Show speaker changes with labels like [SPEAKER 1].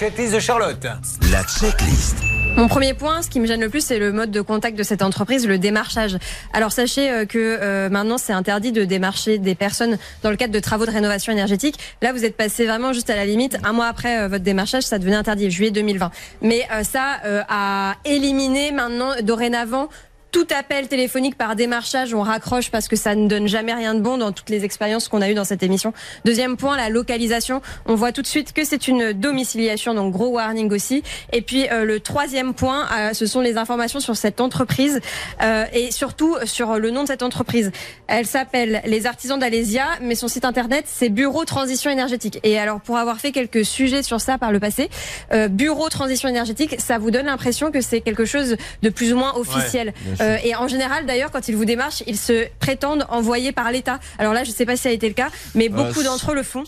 [SPEAKER 1] checklist de Charlotte.
[SPEAKER 2] La checklist.
[SPEAKER 3] Mon premier point, ce qui me gêne le plus, c'est le mode de contact de cette entreprise, le démarchage. Alors sachez euh, que euh, maintenant, c'est interdit de démarcher des personnes dans le cadre de travaux de rénovation énergétique. Là, vous êtes passé vraiment juste à la limite. Un mois après euh, votre démarchage, ça devenait interdit, juillet 2020. Mais ça a éliminé maintenant, dorénavant, tout appel téléphonique par démarchage, on raccroche parce que ça ne donne jamais rien de bon dans toutes les expériences qu'on a eues dans cette émission. Deuxième point, la localisation. On voit tout de suite que c'est une domiciliation, donc gros warning aussi. Et puis euh, le troisième point, euh, ce sont les informations sur cette entreprise euh, et surtout sur le nom de cette entreprise. Elle s'appelle Les Artisans d'Alésia, mais son site internet c'est Bureau Transition Énergétique. Et alors pour avoir fait quelques sujets sur ça par le passé, Bureau Transition Énergétique, ça vous donne l'impression que c'est quelque chose de plus ou moins officiel. Euh, et en général, d'ailleurs, quand ils vous démarchent, ils se prétendent envoyés par l'État. Alors là, je ne sais pas si ça a été le cas, mais beaucoup d'entre eux le font.